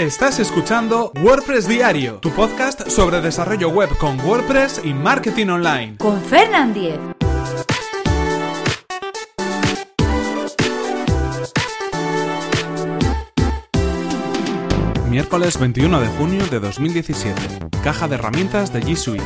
Estás escuchando WordPress Diario, tu podcast sobre desarrollo web con WordPress y marketing online. Con Fernand Diez. Miércoles 21 de junio de 2017. Caja de herramientas de G Suite.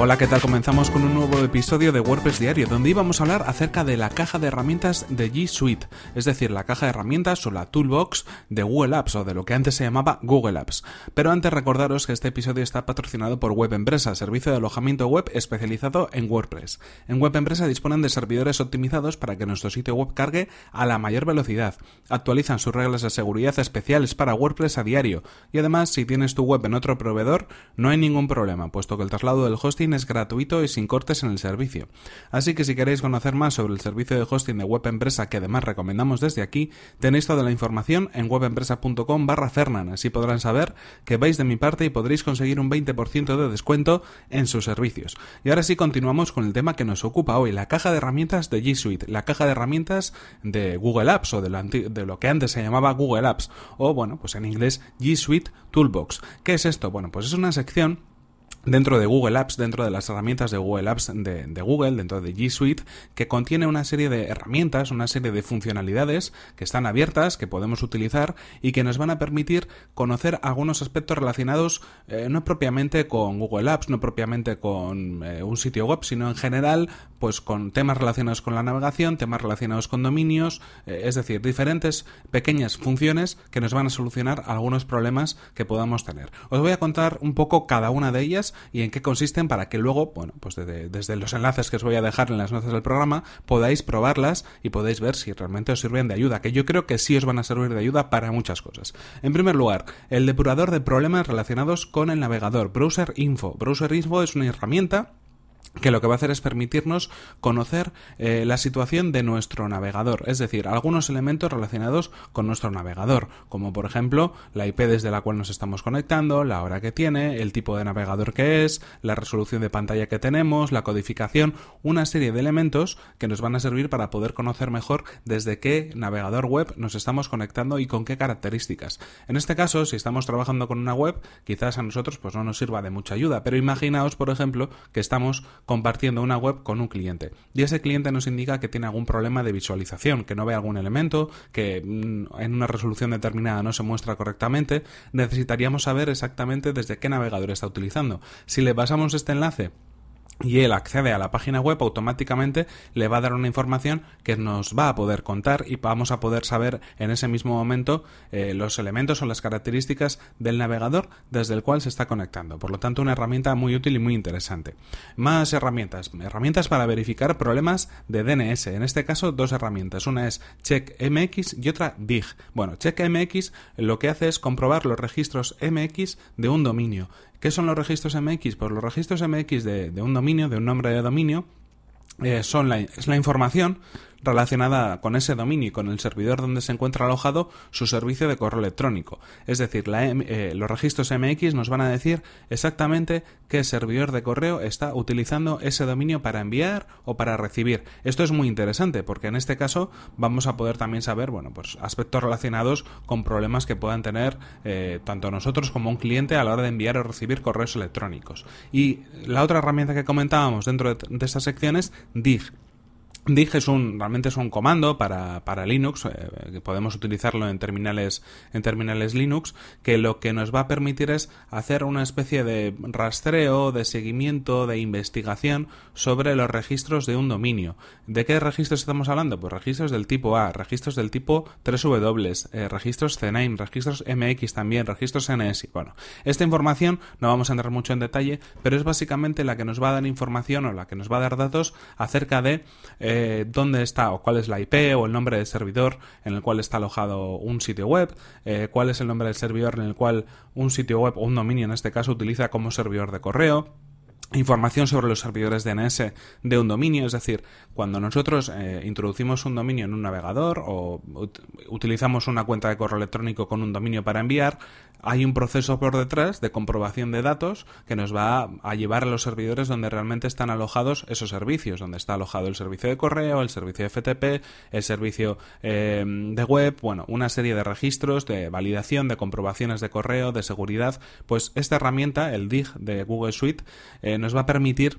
Hola, ¿qué tal? Comenzamos con un nuevo episodio de WordPress Diario, donde íbamos a hablar acerca de la caja de herramientas de G Suite, es decir, la caja de herramientas o la toolbox de Google Apps o de lo que antes se llamaba Google Apps. Pero antes recordaros que este episodio está patrocinado por Web Empresa, servicio de alojamiento web especializado en WordPress. En Web Empresa disponen de servidores optimizados para que nuestro sitio web cargue a la mayor velocidad. Actualizan sus reglas de seguridad especiales para WordPress a diario y además si tienes tu web en otro proveedor no hay ningún problema, puesto que el traslado del hosting es gratuito y sin cortes en el servicio. Así que si queréis conocer más sobre el servicio de hosting de Web Empresa que además recomendamos desde aquí, tenéis toda la información en webempresa.com barra Fernan, así podrán saber que vais de mi parte y podréis conseguir un 20% de descuento en sus servicios. Y ahora sí continuamos con el tema que nos ocupa hoy, la caja de herramientas de G Suite, la caja de herramientas de Google Apps o de lo, de lo que antes se llamaba Google Apps o bueno, pues en inglés G Suite Toolbox. ¿Qué es esto? Bueno, pues es una sección dentro de Google Apps, dentro de las herramientas de Google Apps de, Google, dentro de G Suite, que contiene una serie de herramientas, una serie de funcionalidades que están abiertas, que podemos utilizar y que nos van a permitir conocer algunos aspectos relacionados eh, no propiamente con Google Apps, no propiamente con eh, un sitio web, sino en general, pues con temas relacionados con la navegación, temas relacionados con dominios, eh, es decir, diferentes pequeñas funciones que nos van a solucionar algunos problemas que podamos tener. Os voy a contar un poco cada una de ellas y en qué consisten para que luego, bueno, pues desde, los enlaces que os voy a dejar en las notas del programa, podáis probarlas y podéis ver si realmente os sirven de ayuda, que yo creo que sí os van a servir de ayuda para muchas cosas. En primer lugar, el depurador de problemas relacionados con el navegador, Browser Info. Browser Info es una herramienta que lo que va a hacer es permitirnos conocer eh, la situación de nuestro navegador, es decir, algunos elementos relacionados con nuestro navegador, como por ejemplo la IP desde la cual nos estamos conectando, la hora que tiene, el tipo de navegador que es, la resolución de pantalla que tenemos, la codificación, una serie de elementos que nos van a servir para poder conocer mejor desde qué navegador web nos estamos conectando y con qué características. En este caso, si estamos trabajando con una web, quizás a nosotros pues no nos sirva de mucha ayuda, pero imaginaos, por ejemplo, que estamos compartiendo una web con un cliente. Y ese cliente nos indica que tiene algún problema de visualización, que no ve algún elemento, que mm, en una resolución determinada no se muestra correctamente. Necesitaríamos saber exactamente desde qué navegador está utilizando. Si le pasamos este enlace y él accede a la página web, automáticamente le va a dar una información que nos va a poder contar y vamos a poder saber en ese mismo momento eh, los elementos o las características del navegador desde el cual se está conectando. Por lo tanto, una herramienta muy útil y muy interesante. Más herramientas. Herramientas para verificar problemas de DNS. En este caso, dos herramientas. Una es CheckMX y otra DIG. Bueno, CheckMX lo que hace es comprobar los registros MX de un dominio. ¿Qué son los registros MX? Pues los registros MX de, un dominio, de un nombre de dominio, eh, son la, es la información relacionada con ese dominio y con el servidor donde se encuentra alojado su servicio de correo electrónico. Es decir, eh, los registros MX nos van a decir exactamente qué servidor de correo está utilizando ese dominio para enviar o para recibir. Esto es muy interesante porque en este caso vamos a poder también saber, bueno, pues aspectos relacionados con problemas que puedan tener eh, tanto nosotros como un cliente a la hora de enviar o recibir correos electrónicos. Y la otra herramienta que comentábamos dentro de, de esta sección es DIG, es un, realmente es un comando para, para Linux, eh, que podemos utilizarlo en terminales, en terminales Linux, que lo que nos va a permitir es hacer una especie de rastreo, de seguimiento, de investigación sobre los registros de un dominio. ¿De qué registros estamos hablando? Pues registros del tipo A, registros del tipo 3W, eh, registros CNAME, registros MX también, registros NS. Bueno, esta información no vamos a entrar mucho en detalle, pero es básicamente la que nos va a dar información o la que nos va a dar datos acerca de eh, dónde está o cuál es la IP o el nombre del servidor en el cual está alojado un sitio web, eh, cuál es el nombre del servidor en el cual un sitio web o un dominio en este caso utiliza como servidor de correo información sobre los servidores DNS de un dominio, es decir, cuando nosotros eh, introducimos un dominio en un navegador o utilizamos una cuenta de correo electrónico con un dominio para enviar, hay un proceso por detrás de comprobación de datos que nos va a, llevar a los servidores donde realmente están alojados esos servicios, donde está alojado el servicio de correo, el servicio FTP, el servicio eh, de web, bueno, una serie de registros de validación, de comprobaciones de correo, de seguridad, pues esta herramienta, el DIG de Google Suite, eh, nos va a permitir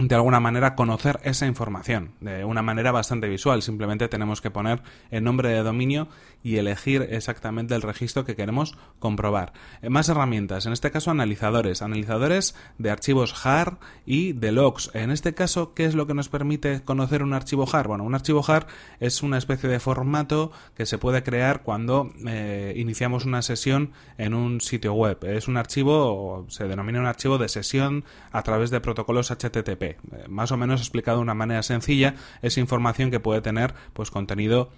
de alguna manera conocer esa información de una manera bastante visual. Simplemente tenemos que poner el nombre de dominio y elegir exactamente el registro que queremos comprobar. Eh, más herramientas, en este caso analizadores, analizadores de archivos JAR y de logs. En este caso, ¿qué es lo que nos permite conocer un archivo JAR? Bueno, un archivo JAR es una especie de formato que se puede crear cuando eh, iniciamos una sesión en un sitio web. Es un archivo, se denomina un archivo de sesión a través de protocolos HTTP. Eh, más o menos explicado de una manera sencilla, es información que puede tener pues contenido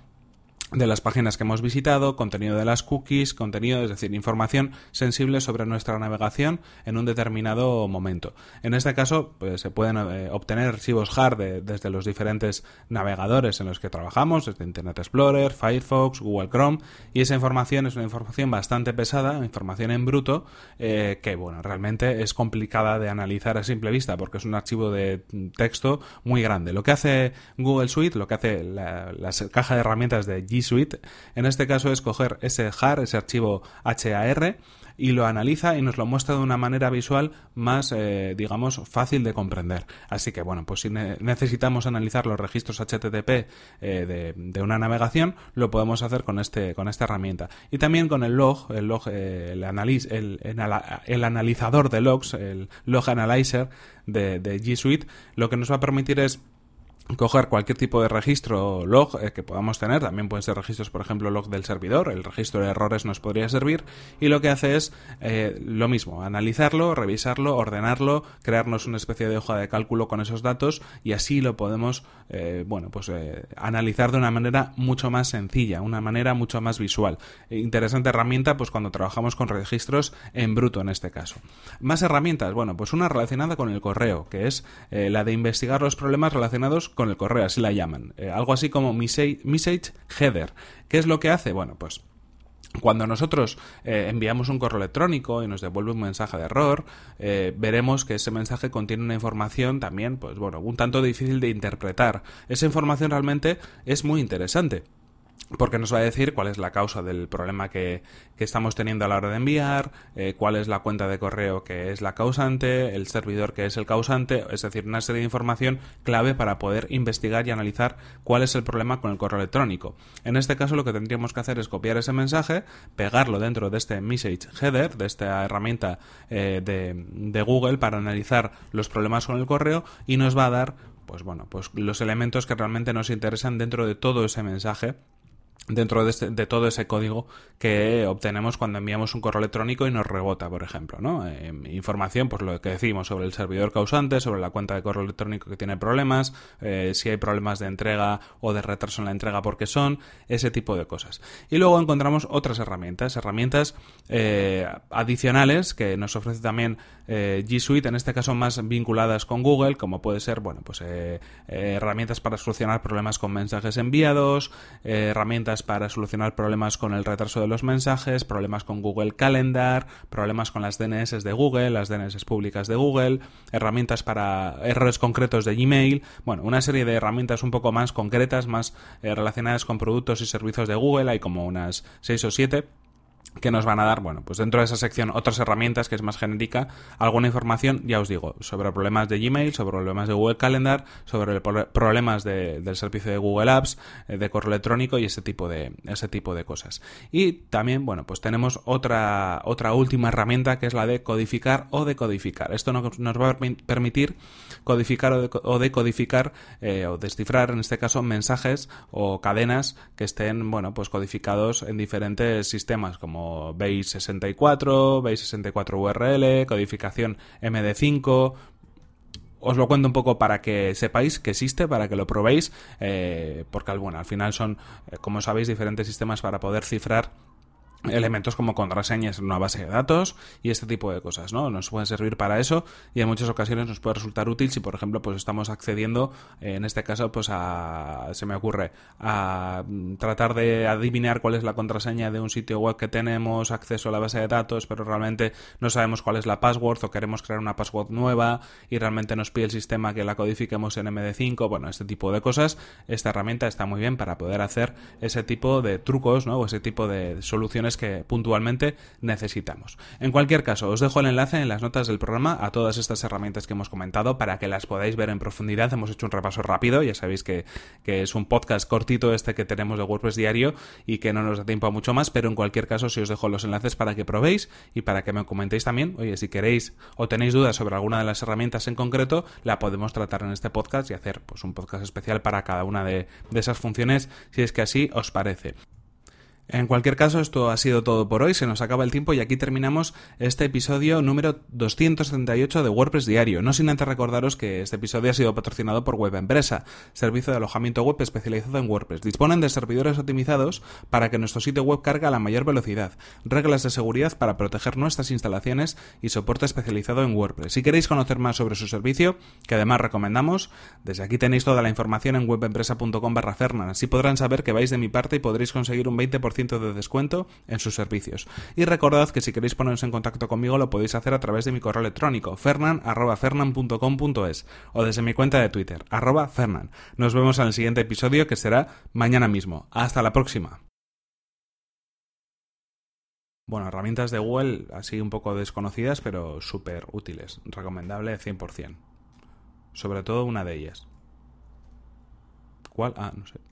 de las páginas que hemos visitado, contenido de las cookies, contenido, es decir, información sensible sobre nuestra navegación en un determinado momento. En este caso, pues, se pueden eh, obtener archivos JAR desde los diferentes navegadores en los que trabajamos, desde Internet Explorer, Firefox, Google Chrome, y esa información es una información bastante pesada, información en bruto, eh, que, bueno, realmente es complicada de analizar a simple vista porque es un archivo de texto muy grande. Lo que hace Google Suite, lo que hace la, la caja de herramientas de G Suite. En este caso es coger ese JAR, ese archivo HAR, y lo analiza y nos lo muestra de una manera visual más, eh, digamos, fácil de comprender. Así que, bueno, pues si necesitamos analizar los registros HTTP eh, de, una navegación, lo podemos hacer con, este, con esta herramienta. Y también con el log, el log, eh, el, el, el, analizador de logs, el log analyzer de G Suite, lo que nos va a permitir es coger cualquier tipo de registro log eh, que podamos tener, también pueden ser registros, por ejemplo, log del servidor, el registro de errores nos podría servir, y lo que hace es eh, lo mismo, analizarlo, revisarlo, ordenarlo, crearnos una especie de hoja de cálculo con esos datos y así lo podemos, eh, bueno, pues analizar de una manera mucho más sencilla, una manera mucho más visual. Interesante herramienta, pues cuando trabajamos con registros en bruto en este caso. Más herramientas, bueno, pues una relacionada con el correo, que es la de investigar los problemas relacionados con el correo, así la llaman. Eh, algo así como message, header. ¿Qué es lo que hace? Bueno, pues cuando nosotros eh, enviamos un correo electrónico y nos devuelve un mensaje de error, eh, veremos que ese mensaje contiene una información también, pues bueno, un tanto difícil de interpretar. Esa información realmente es muy interesante porque nos va a decir cuál es la causa del problema que, estamos teniendo a la hora de enviar, eh, cuál es la cuenta de correo que es la causante, el servidor que es el causante, es decir, una serie de información clave para poder investigar y analizar cuál es el problema con el correo electrónico. En este caso lo que tendríamos que hacer es copiar ese mensaje, pegarlo dentro de este message header, de esta herramienta eh, de, de Google para analizar los problemas con el correo y nos va a dar pues bueno, pues los elementos que realmente nos interesan dentro de todo ese mensaje dentro este, de, todo ese código que obtenemos cuando enviamos un correo electrónico y nos rebota, por ejemplo, ¿no? Eh, información, pues lo que decimos sobre el servidor causante, sobre la cuenta de correo electrónico que tiene problemas, eh, si hay problemas de entrega o de retraso en la entrega porque son, ese tipo de cosas. Y luego encontramos otras herramientas, herramientas eh, adicionales que nos ofrece también G Suite, en este caso más vinculadas con Google, como puede ser, bueno, pues herramientas para solucionar problemas con mensajes enviados, herramientas para solucionar problemas con el retraso de los mensajes, problemas con Google Calendar, problemas con las DNS de Google, las DNS públicas de Google, herramientas para errores concretos de Gmail, bueno, una serie de herramientas un poco más concretas, más eh, relacionadas con productos y servicios de Google, hay como unas 6 o 7 que nos van a dar, bueno, pues dentro de esa sección otras herramientas que es más genérica, alguna información, ya os digo, sobre problemas de Gmail, sobre problemas de Google Calendar, sobre problemas del servicio de Google Apps, eh, de correo electrónico y ese tipo de, ese tipo de cosas. Y también, bueno, pues tenemos otra, otra última herramienta que es la de codificar o decodificar. Esto nos, va a permitir codificar o, decodificar eh, o descifrar, en este caso, mensajes o cadenas que estén, bueno, pues codificados en diferentes sistemas como Base64, Base64 URL, codificación MD5, os lo cuento un poco para que sepáis que existe, para que lo probéis, eh, porque bueno, al final son, eh, como sabéis, diferentes sistemas para poder cifrar elementos como contraseñas en una base de datos y este tipo de cosas, ¿no? Nos pueden servir para eso y en muchas ocasiones nos puede resultar útil si, por ejemplo, pues estamos accediendo, eh, en este caso, pues a, se me ocurre, a mm, tratar de adivinar cuál es la contraseña de un sitio web que tenemos acceso a la base de datos, pero realmente no sabemos cuál es la password o queremos crear una password nueva y realmente nos pide el sistema que la codifiquemos en MD5, bueno, este tipo de cosas, esta herramienta está muy bien para poder hacer ese tipo de trucos, ¿no? O ese tipo de soluciones que puntualmente necesitamos. En cualquier caso, os dejo el enlace en las notas del programa a todas estas herramientas que hemos comentado para que las podáis ver en profundidad. Hemos hecho un repaso rápido, ya sabéis que, que es un podcast cortito este que tenemos de WordPress diario y que no nos da tiempo a mucho más, pero en cualquier caso si os dejo los enlaces para que probéis y para que me comentéis también, oye, si queréis o tenéis dudas sobre alguna de las herramientas en concreto, la podemos tratar en este podcast y hacer pues un podcast especial para cada una de, de esas funciones, si es que así os parece. En cualquier caso, esto ha sido todo por hoy, se nos acaba el tiempo y aquí terminamos este episodio número 278 de WordPress Diario. No sin antes recordaros que este episodio ha sido patrocinado por Web Empresa, servicio de alojamiento web especializado en WordPress. Disponen de servidores optimizados para que nuestro sitio web cargue a la mayor velocidad, reglas de seguridad para proteger nuestras instalaciones y soporte especializado en WordPress. Si queréis conocer más sobre su servicio, que además recomendamos, desde aquí tenéis toda la información en webempresa.com barra Así podrán saber que vais de mi parte y podréis conseguir un 20% de descuento en sus servicios. Y recordad que si queréis poneros en contacto conmigo lo podéis hacer a través de mi correo electrónico fernan.fernan.com.es o desde mi cuenta de Twitter, arroba fernan. Nos vemos en el siguiente episodio que será mañana mismo. Hasta la próxima. Bueno, herramientas de Google así un poco desconocidas, pero súper útiles. Recomendable 100%. Sobre todo una de ellas. ¿Cuál? Ah, no sé.